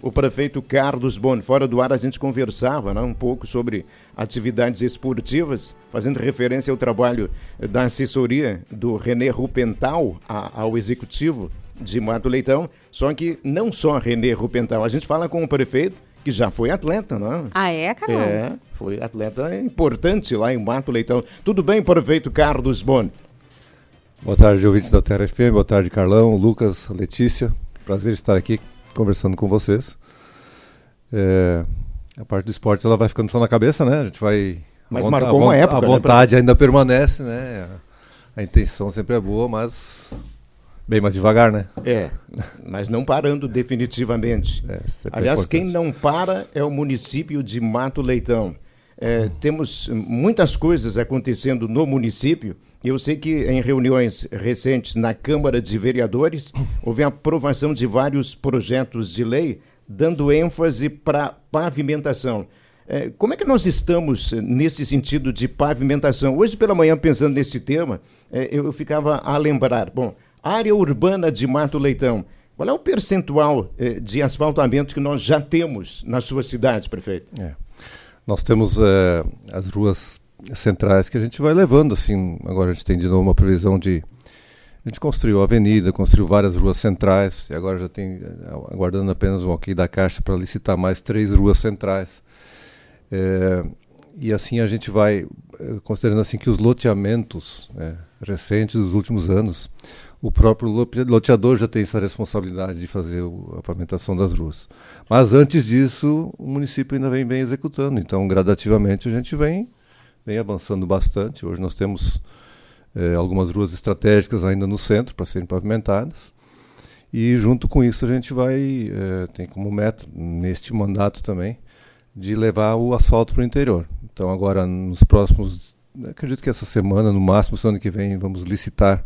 o prefeito Carlos Boni. Fora do ar a gente conversava né, um pouco sobre atividades esportivas, fazendo referência ao trabalho da assessoria do René Rupental a, ao executivo de Mato Leitão. Só que não só René Rupental, a gente fala com o prefeito que já foi atleta, não? É? Ah, é, Carol? É, foi atleta importante lá em Mato Leitão. Tudo bem, prefeito Carlos Boni? Boa tarde, ouvintes da Terra FM. Boa tarde, Carlão, Lucas, Letícia. Prazer estar aqui conversando com vocês. É, a parte do esporte ela vai ficando só na cabeça, né? A gente vai. Mas a marcou uma época. A né, vontade né, ainda permanece, né? A, a intenção sempre é boa, mas bem mais devagar, né? É, mas não parando definitivamente. É, Aliás, quem não para é o município de Mato Leitão. É, temos muitas coisas acontecendo no município eu sei que em reuniões recentes na Câmara de Vereadores houve a aprovação de vários projetos de lei dando ênfase para pavimentação. É, como é que nós estamos nesse sentido de pavimentação? Hoje pela manhã, pensando nesse tema, é, eu ficava a lembrar, bom, área urbana de Mato Leitão, qual é o percentual é, de asfaltamento que nós já temos nas suas cidades, prefeito? É. Nós temos é, as ruas centrais que a gente vai levando, assim, agora a gente tem de novo uma previsão de a gente construiu a avenida, construiu várias ruas centrais e agora já tem aguardando apenas um ok da Caixa para licitar mais três ruas centrais. É, e assim a gente vai é, considerando assim que os loteamentos é, recentes dos últimos anos, o próprio loteador já tem essa responsabilidade de fazer a pavimentação das ruas. Mas antes disso, o município ainda vem bem executando. Então, gradativamente a gente vem vem avançando bastante. Hoje nós temos é, algumas ruas estratégicas ainda no centro para serem pavimentadas. E junto com isso a gente vai, é, tem como meta, neste mandato também, de levar o asfalto para o interior. Então agora nos próximos, acredito que essa semana, no máximo semana que vem, vamos licitar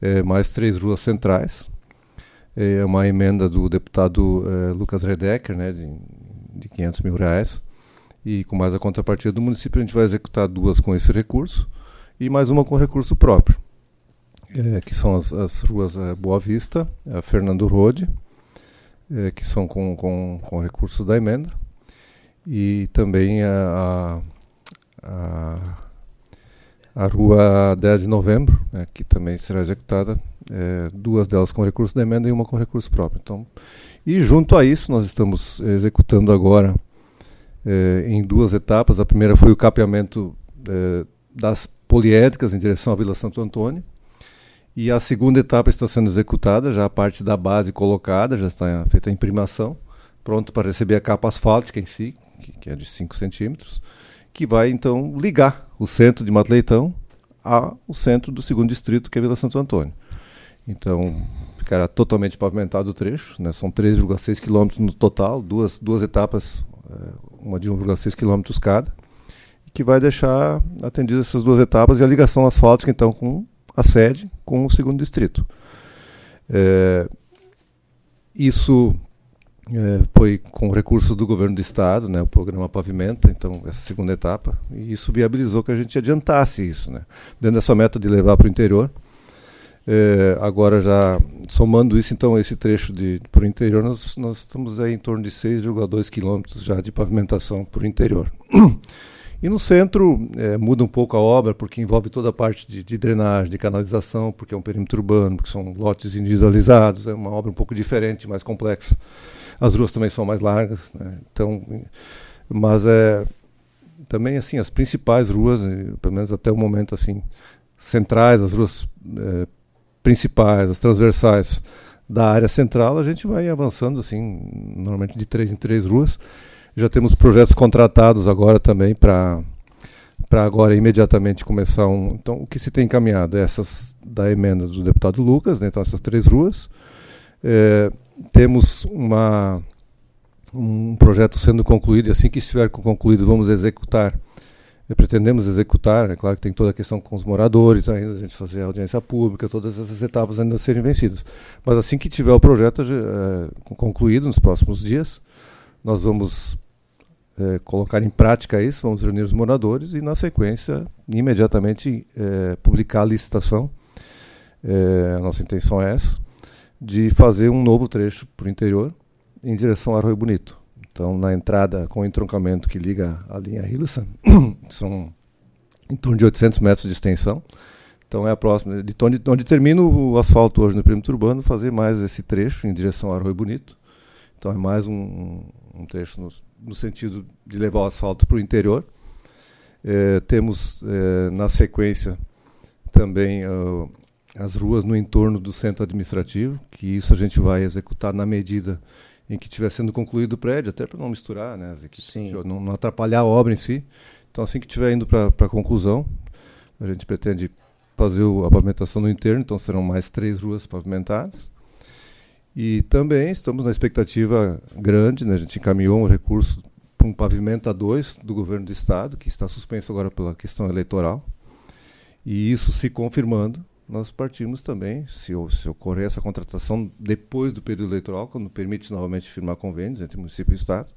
é, mais três ruas centrais. É uma emenda do deputado Lucas Redecker, né, de, de 500 mil reais e com mais a contrapartida do município, a gente vai executar duas com esse recurso e mais uma com recurso próprio, é, que são as, as ruas é, Boa Vista, a Fernando Rode, é, que são com, com, com recursos da emenda, e também a, a, a rua 10 de novembro, né, que também será executada, é, duas delas com recurso da emenda e uma com recurso próprio. Então, e junto a isso, nós estamos executando agora eh, em duas etapas. A primeira foi o capeamento eh, das poliédricas em direção à Vila Santo Antônio. E a segunda etapa está sendo executada, já a parte da base colocada, já está feita a imprimação, pronto para receber a capa asfáltica em si, que, que é de 5 centímetros, que vai então ligar o centro de Mato Leitão ao centro do segundo distrito, que é Vila Santo Antônio. Então, ficará totalmente pavimentado o trecho, né? são 3,6 quilômetros no total, duas, duas etapas, eh, uma de 1,6 km cada, que vai deixar atendidas essas duas etapas e a ligação asfáltica, então, com a sede, com o segundo distrito. É, isso é, foi com recursos do governo do estado, né, o programa Pavimenta, então, essa segunda etapa, e isso viabilizou que a gente adiantasse isso, né, dentro dessa meta de levar para o interior. É, agora já somando isso, então, esse trecho de para o interior, nós, nós estamos aí em torno de 6,2 quilômetros já de pavimentação para o interior. E no centro é, muda um pouco a obra, porque envolve toda a parte de, de, drenagem, de canalização, porque é um perímetro urbano, porque são lotes individualizados, é uma obra um pouco diferente, mais complexa. As ruas também são mais largas, né? então, mas é também assim as principais ruas, pelo menos até o momento assim centrais, as ruas é, principais, as transversais da área central, a gente vai avançando assim, normalmente de três em três ruas. Já temos projetos contratados agora também para para agora imediatamente começar um. Então, o que se tem encaminhado? Essas da emenda do deputado Lucas, né? então essas três ruas. É, temos uma, um projeto sendo concluído, e assim que estiver concluído, vamos executar pretendemos executar, é claro que tem toda a questão com os moradores ainda, a gente fazer audiência pública, todas essas etapas ainda serem vencidas. Mas assim que tiver o projeto é, concluído nos próximos dias, nós vamos é, colocar em prática isso, vamos reunir os moradores e na sequência, imediatamente é, publicar a licitação. a nossa intenção é essa, de fazer um novo trecho para o interior, em direção ao Arroio Bonito. Então, na entrada com o entroncamento que liga a linha Hilson, são em torno de 800 metros de extensão. Então, é a próxima. De onde, onde termina o asfalto hoje no perímetro urbano, fazer mais esse trecho em direção ao Arroio Bonito. Então, é mais um, um trecho no, no, sentido de levar o asfalto para o interior. É, temos, é, na sequência, também uh, as ruas no entorno do centro administrativo, que isso a gente vai executar na medida em que estiver sendo concluído o prédio, até para não misturar né, as equipes, não, não, atrapalhar a obra em si. Então, assim que estiver indo para a conclusão, a gente pretende fazer a pavimentação no interno, então serão mais três ruas pavimentadas. E também estamos na expectativa grande, né, a gente encaminhou um recurso para um pavimento a dois do governo do estado, que está suspenso agora pela questão eleitoral. E isso se confirmando, nós partimos também, se, se ocorrer essa contratação depois do período eleitoral, quando permite novamente firmar convênios entre município e Estado,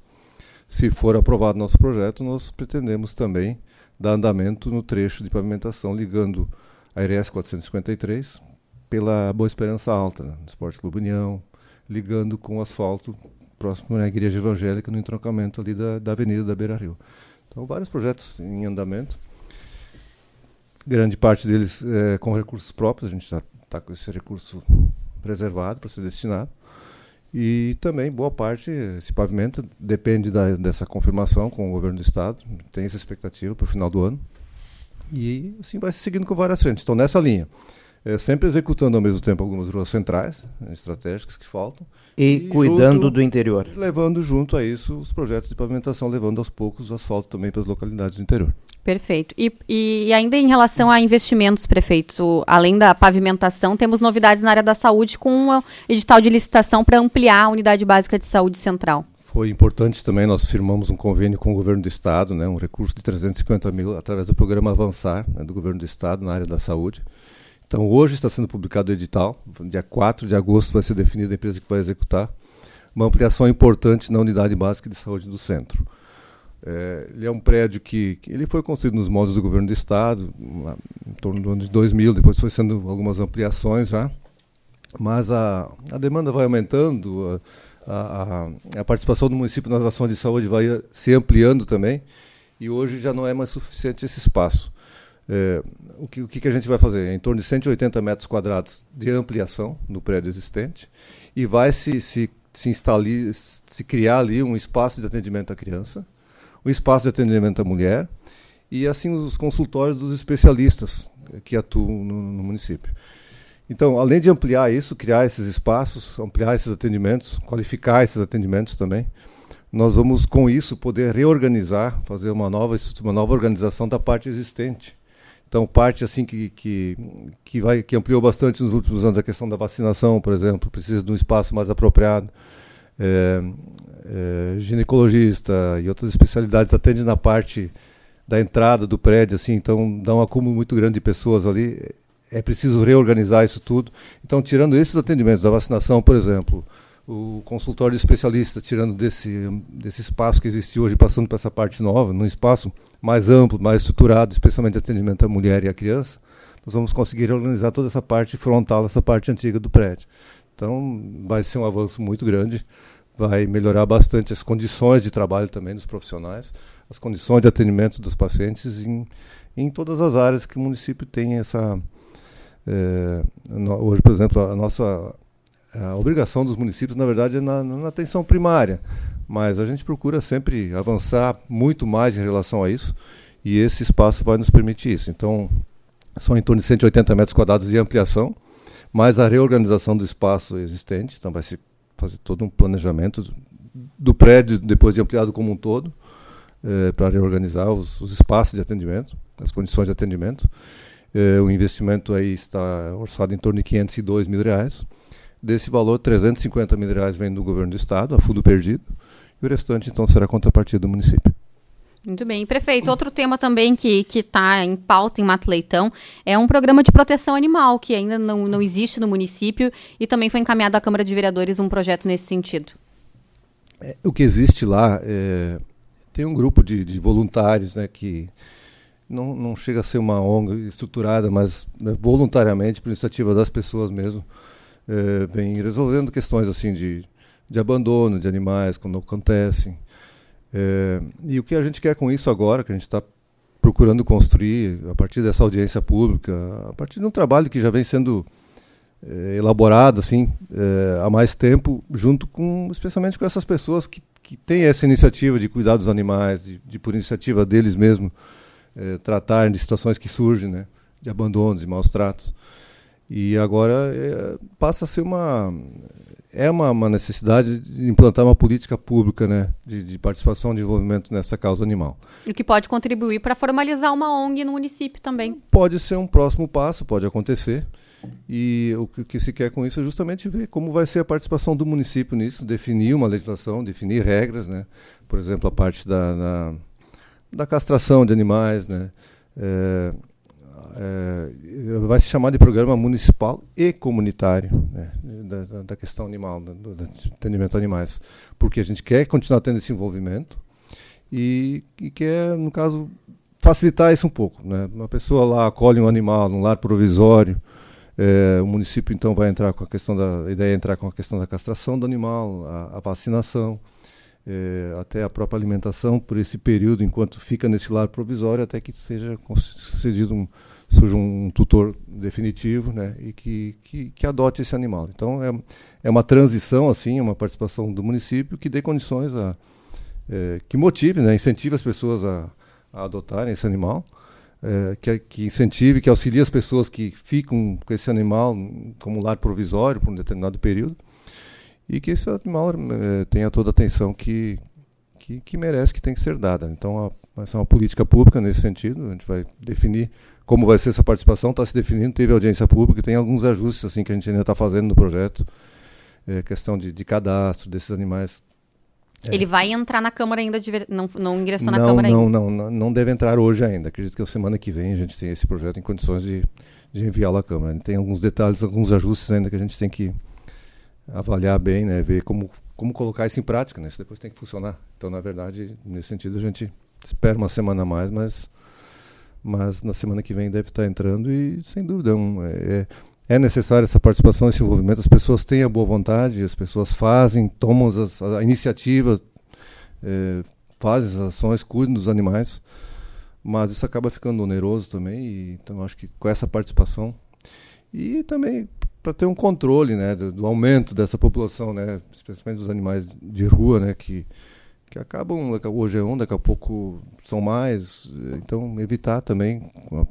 se for aprovado nosso projeto, nós pretendemos também dar andamento no trecho de pavimentação ligando a IRS 453 pela Boa Esperança Alta, né, no Esporte Clube União, ligando com o asfalto próximo à Igreja Evangélica, no entroncamento ali da, da Avenida da Beira Rio. Então, vários projetos em andamento grande parte deles é, com recursos próprios, a gente está com esse recurso preservado para ser destinado. E também boa parte, esse pavimento depende da, dessa confirmação com o governo do estado, tem essa expectativa para o final do ano. E assim vai se seguindo com várias frentes. Então, nessa linha, é, sempre executando ao mesmo tempo algumas ruas centrais, né, estratégicas que faltam. E, e cuidando junto, do interior. Levando junto a isso os projetos de pavimentação, levando aos poucos o asfalto também para as localidades do interior. Perfeito. E, e, ainda em relação a investimentos, prefeito, além da pavimentação, temos novidades na área da saúde com o edital de licitação para ampliar a unidade básica de saúde central. Foi importante também, nós firmamos um convênio com o governo do estado, né, um recurso de 350 mil através do programa Avançar, né, do governo do estado na área da saúde. Então, hoje está sendo publicado o edital, dia 4 de agosto vai ser definida a empresa que vai executar, uma ampliação importante na unidade básica de saúde do centro. É, ele é um prédio que, que, ele foi construído nos moldes do governo do estado, em torno do ano de 2000, depois foi sendo algumas ampliações já, mas a, a demanda vai aumentando, a, a, a participação do município nas ações de saúde vai se ampliando também, e hoje já não é mais suficiente esse espaço. É, o, que, o que a gente vai fazer? É em torno de 180 metros quadrados de ampliação no prédio existente e vai se, se, se, instalar, se criar ali um espaço de atendimento à criança, um espaço de atendimento à mulher e assim os consultórios dos especialistas que atuam no, no município. Então, além de ampliar isso, criar esses espaços, ampliar esses atendimentos, qualificar esses atendimentos também, nós vamos com isso poder reorganizar, fazer uma nova uma nova organização da parte existente então, parte assim que, que, que, vai, que ampliou bastante nos últimos anos a questão da vacinação, por exemplo, precisa de um espaço mais apropriado. É, é, ginecologista e outras especialidades atendem na parte da entrada do prédio, assim, então dá um acúmulo muito grande de pessoas ali. É preciso reorganizar isso tudo. Então, tirando esses atendimentos, da vacinação, por exemplo, o consultório especialista, tirando desse, desse espaço que existe hoje, passando para essa parte nova, num espaço mais amplo, mais estruturado, especialmente de atendimento à mulher e à criança, nós vamos conseguir organizar toda essa parte frontal, essa parte antiga do prédio. Então, vai ser um avanço muito grande, vai melhorar bastante as condições de trabalho também dos profissionais, as condições de atendimento dos pacientes em, em todas as áreas que o município tem essa. É, no, hoje, por exemplo, a nossa a obrigação dos municípios, na verdade, é na, na, atenção primária, mas a gente procura sempre avançar muito mais em relação a isso e esse espaço vai nos permitir isso. Então, são em torno de 180 metros quadrados de ampliação, mais a reorganização do espaço existente, então vai se fazer todo um planejamento do, prédio depois de ampliado como um todo, é, para reorganizar os, os, espaços de atendimento, as condições de atendimento. É, o investimento aí está orçado em torno de 502 mil reais. Desse valor, 350 mil reais vem do governo do estado, a fundo perdido, e o restante, então, será contrapartida do município. Muito bem. Prefeito, outro tema também que está em pauta em Mato Leitão é um programa de proteção animal que ainda não, não existe no município e também foi encaminhado à Câmara de Vereadores um projeto nesse sentido. É, o que existe lá é, tem um grupo de, de voluntários né, que não, não chega a ser uma ONG estruturada, mas né, voluntariamente, por iniciativa das pessoas mesmo, é, vem resolvendo questões assim de de abandono de animais quando acontecem. É, e o que a gente quer com isso agora, que a gente está procurando construir a partir dessa audiência pública, a partir de um trabalho que já vem sendo é, elaborado assim é, há mais tempo, junto com, especialmente com essas pessoas que, que têm essa iniciativa de cuidar dos animais, de, de por iniciativa deles mesmos é, tratarem de situações que surgem, né, de abandonos, de maus tratos. E agora é, passa a ser uma é uma, uma, necessidade de implantar uma política pública né, de, de, participação, de envolvimento nessa causa animal. O que pode contribuir para formalizar uma ONG no município também. Pode ser um próximo passo, pode acontecer. E o que, o que se quer com isso é justamente ver como vai ser a participação do município nisso, definir uma legislação, definir regras, né? por exemplo, a parte da, da, da castração de animais, né? É, é, vai se chamar de programa municipal e comunitário né, da, da, questão animal, do, do atendimento a animais, porque a gente quer continuar tendo esse envolvimento e, e quer, no caso, facilitar isso um pouco. Né? Uma pessoa lá acolhe um animal num lar provisório, é, o município então vai entrar com a questão da a ideia é entrar com a questão da castração do animal, a, a vacinação, é, até a própria alimentação por esse período enquanto fica nesse lar provisório até que seja concedido um surja um tutor definitivo né, e que, que, que, adote esse animal. Então é, é uma transição, assim, uma participação do município que dê condições a. É, que motive, né, incentive as pessoas a, a adotarem esse animal, é, que, que incentive, que auxilie as pessoas que ficam com esse animal como lar provisório por um determinado período e que esse animal é, tenha toda a atenção que, que, que merece, que tem que ser dada. Então, a, vai ser uma política pública nesse sentido, a gente vai definir como vai ser essa participação, está se definindo, teve audiência pública, tem alguns ajustes assim que a gente ainda está fazendo no projeto, é, questão de, de cadastro desses animais. É. Ele vai entrar na Câmara ainda, de, não, não ingressou não, na Câmara não, ainda? Não, não, não deve entrar hoje ainda. Acredito que a semana que vem a gente tem esse projeto em condições de, de enviá-lo à Câmara. Tem alguns detalhes, alguns ajustes ainda que a gente tem que avaliar bem, né, ver como, como colocar isso em prática, né, isso depois tem que funcionar. Então, na verdade, nesse sentido, a gente espera uma semana a mais, mas mas na semana que vem deve estar entrando e, sem dúvida, é, é, é necessária essa participação, esse envolvimento. As pessoas têm a boa vontade, as pessoas fazem, tomam as, a iniciativa, é, fazem as ações, cuidam dos animais, mas isso acaba ficando oneroso também. E, então, acho que com essa participação e também para ter um controle né, do, do, aumento dessa população, né, especialmente dos animais de rua, né, que que acabam, hoje é um, daqui a pouco são mais, então evitar também com a,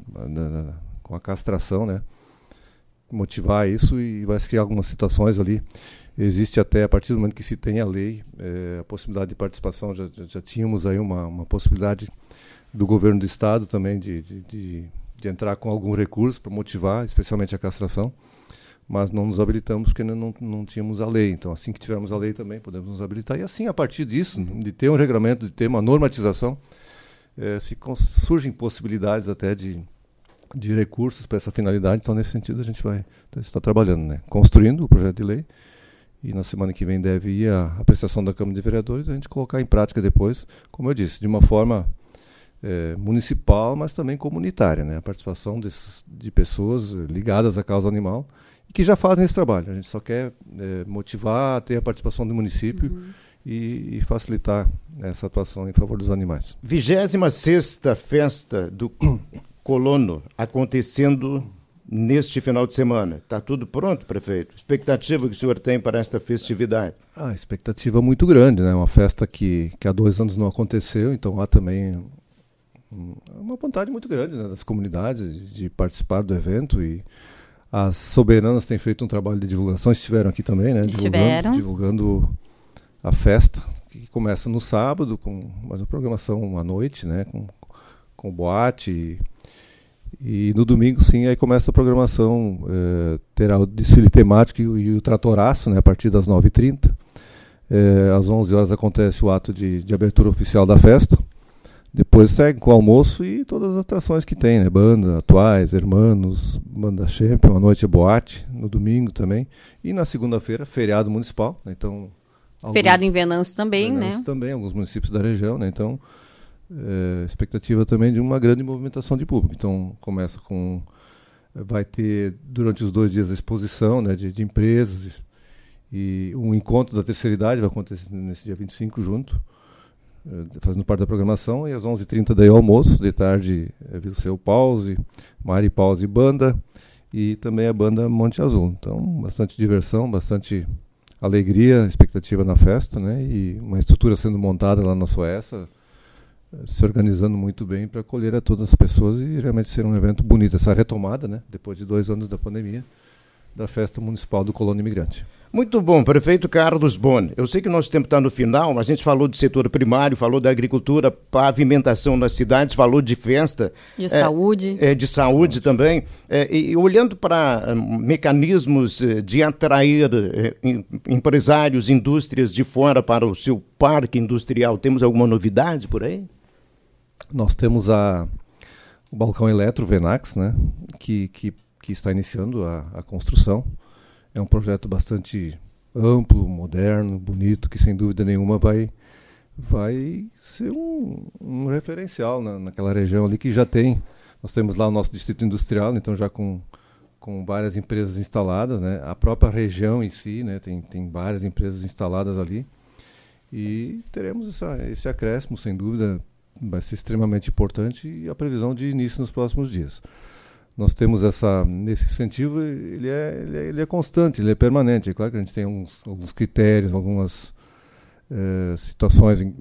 com a castração, né? motivar isso e vai se criar algumas situações ali. Existe até, a partir do momento que se tem a lei, é, a possibilidade de participação, já, já, já tínhamos aí uma, uma possibilidade do governo do estado também de, de, de, de entrar com algum recurso para motivar, especialmente a castração mas não nos habilitamos porque não, não tínhamos a lei. Então, assim que tivermos a lei também, podemos nos habilitar. E assim, a partir disso, de ter um regulamento, de ter uma normatização, é, se surgem possibilidades até de, de recursos para essa finalidade. Então, nesse sentido, a gente vai então, está trabalhando, né? construindo o projeto de lei. E na semana que vem deve ir a apreciação da Câmara de Vereadores, a gente colocar em prática depois, como eu disse, de uma forma é, municipal, mas também comunitária, né? A participação desses, de pessoas ligadas à causa animal que já fazem esse trabalho. A gente só quer é, motivar, ter a participação do município uhum. e, e, facilitar essa atuação em favor dos animais. 26 festa do colono acontecendo neste final de semana. Está tudo pronto, prefeito? Expectativa que o senhor tem para esta festividade? Ah, expectativa muito grande, né? Uma festa que, que há dois anos não aconteceu, então há também uma vontade muito grande né, das comunidades de participar do evento e as soberanas têm feito um trabalho de divulgação, estiveram aqui também, né? Divulgando, divulgando a festa, que começa no sábado, com mais uma programação à noite, né? Com, com boate. E, e no domingo, sim, aí começa a programação. É, terá o desfile temático e, e, o tratoraço, né? A partir das 9h30. É, às 11 horas acontece o ato de, de abertura oficial da festa. Depois segue com o almoço e todas as atrações que tem, né? Banda, atuais, hermanos, banda champion, a noite é boate, no domingo também. E na segunda-feira, feriado municipal. Né? Então, alguns, feriado em Venâncio também, Venâncio né? também, alguns municípios da região, né? Então, é, expectativa também de uma grande movimentação de público. Então, começa com... Vai ter, durante os dois dias, a exposição né, de, de empresas E um encontro da terceira idade vai acontecer nesse dia 25 junto, fazendo parte da programação, e às 11h30 daí o almoço, de tarde é Viseu Pause, Mari Pause Banda, e também a banda Monte Azul. Então, bastante diversão, bastante alegria, expectativa na festa, né? E uma estrutura sendo montada lá na Suécia, se organizando muito bem para acolher a todas as pessoas e realmente ser um evento bonito. Essa retomada, né? Depois de dois anos da pandemia, da festa municipal do Colônia Imigrante. Muito bom, prefeito Carlos Boni. Eu sei que nosso tempo está no final, mas a gente falou do setor primário, falou da agricultura, pavimentação nas cidades, falou de festa. De é, saúde. É, de saúde também. É, e olhando para hum, mecanismos eh, de atrair eh, empresários, indústrias de fora para o seu parque industrial, temos alguma novidade por aí? Nós temos a, o balcão eletro Venax, né, que, que, que está iniciando a, a construção. É um projeto bastante amplo, moderno, bonito, que sem dúvida nenhuma vai, vai ser um, um referencial na, naquela região ali que já tem. Nós temos lá o nosso distrito industrial, então já com, com várias empresas instaladas, né? A própria região em si, né? Tem, tem várias empresas instaladas ali. E teremos essa, esse acréscimo, sem dúvida, vai ser extremamente importante e a previsão de início nos próximos dias nós temos essa esse incentivo ele é, ele é, ele é constante ele é permanente. É claro que a gente tem uns, alguns critérios algumas é, situações em,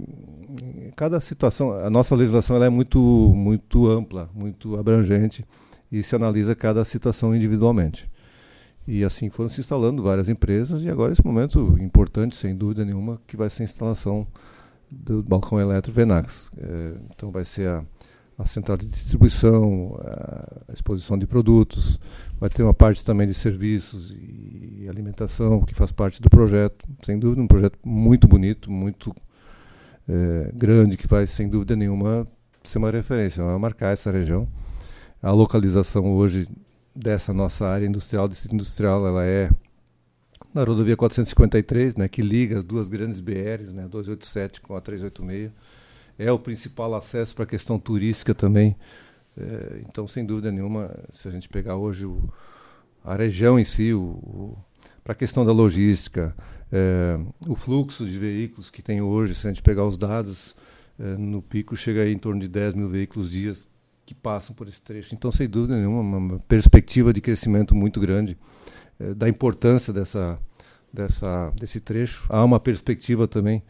em, cada situação. A nossa legislação ela é muito muito ampla muito abrangente e se analisa cada situação individualmente. E assim foram se instalando várias empresas e agora esse momento importante sem dúvida nenhuma que vai ser a instalação do balcão elétrico Venax. É, então vai ser a a central de distribuição, a exposição de produtos, vai ter uma parte também de serviços e alimentação que faz parte do projeto. Sem dúvida, um projeto muito bonito, muito é, grande, que vai, sem dúvida nenhuma, ser uma referência, vai marcar essa região. A localização hoje dessa nossa área industrial, distrito industrial, ela é na rodovia 453, né, que liga as duas grandes BRs, né, 287 com a 386 é o principal acesso para a questão turística também. É, então, sem dúvida nenhuma, se a gente pegar hoje o, a região em si, para a questão da logística, é, o fluxo de veículos que tem hoje, se a gente pegar os dados, é, no pico chega aí em torno de 10 mil veículos dias que passam por esse trecho. Então, sem dúvida nenhuma, uma perspectiva de crescimento muito grande é, da importância dessa, dessa, desse trecho. Há uma perspectiva também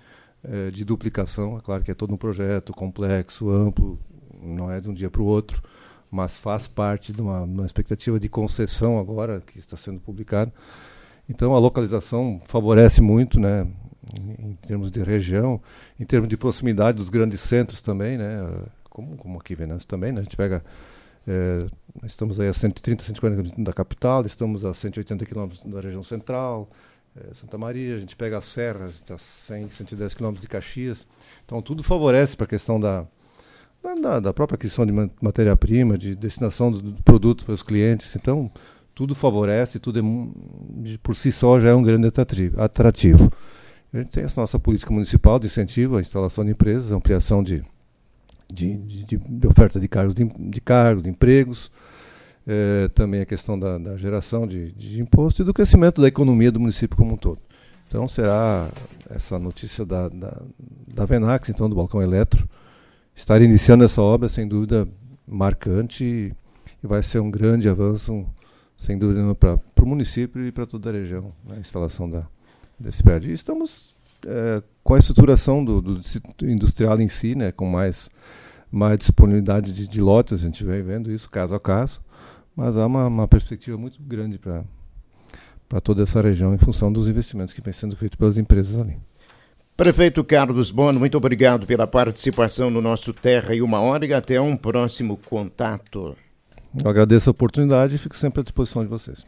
é, de duplicação. É claro que é todo um projeto complexo, amplo, não é de um dia para o outro, mas faz parte de uma, uma expectativa de concessão agora que está sendo publicada. Então a localização favorece muito, né, em, em, termos de região, em termos de proximidade dos grandes centros também, né, como, como aqui em Venâncio também, né, a gente pega é, estamos aí a 130, 140 km da capital, estamos a 180 km da região central, Santa Maria, a gente pega as serras, está 100, 110 quilômetros de Caxias. Então, tudo favorece para a questão da, da, da, própria aquisição de matéria-prima, de destinação do, do, produto para os clientes. Então, tudo favorece, tudo é, por si só já é um grande atrativo. A gente tem essa nossa política municipal de incentivo à instalação de empresas, ampliação de, de, de, de oferta de cargos, de, de cargos, de empregos, é, também a questão da, da geração de, de, imposto e do crescimento da economia do município como um todo. Então será essa notícia da, da, da Venax, então do balcão eletro, estar iniciando essa obra sem dúvida marcante e, e vai ser um grande avanço, sem dúvida, para o município e para toda a região, né, a instalação da, desse prédio. E estamos é, com a estruturação do, do industrial em si, né, com mais, mais disponibilidade de, de lotes, a gente vem vendo isso caso a caso mas há uma, uma perspectiva muito grande para toda essa região em função dos investimentos que vêm sendo feitos pelas empresas ali. Prefeito Carlos Bono, muito obrigado pela participação no nosso Terra e Uma Hora e até um próximo contato. Eu agradeço a oportunidade e fico sempre à disposição de vocês.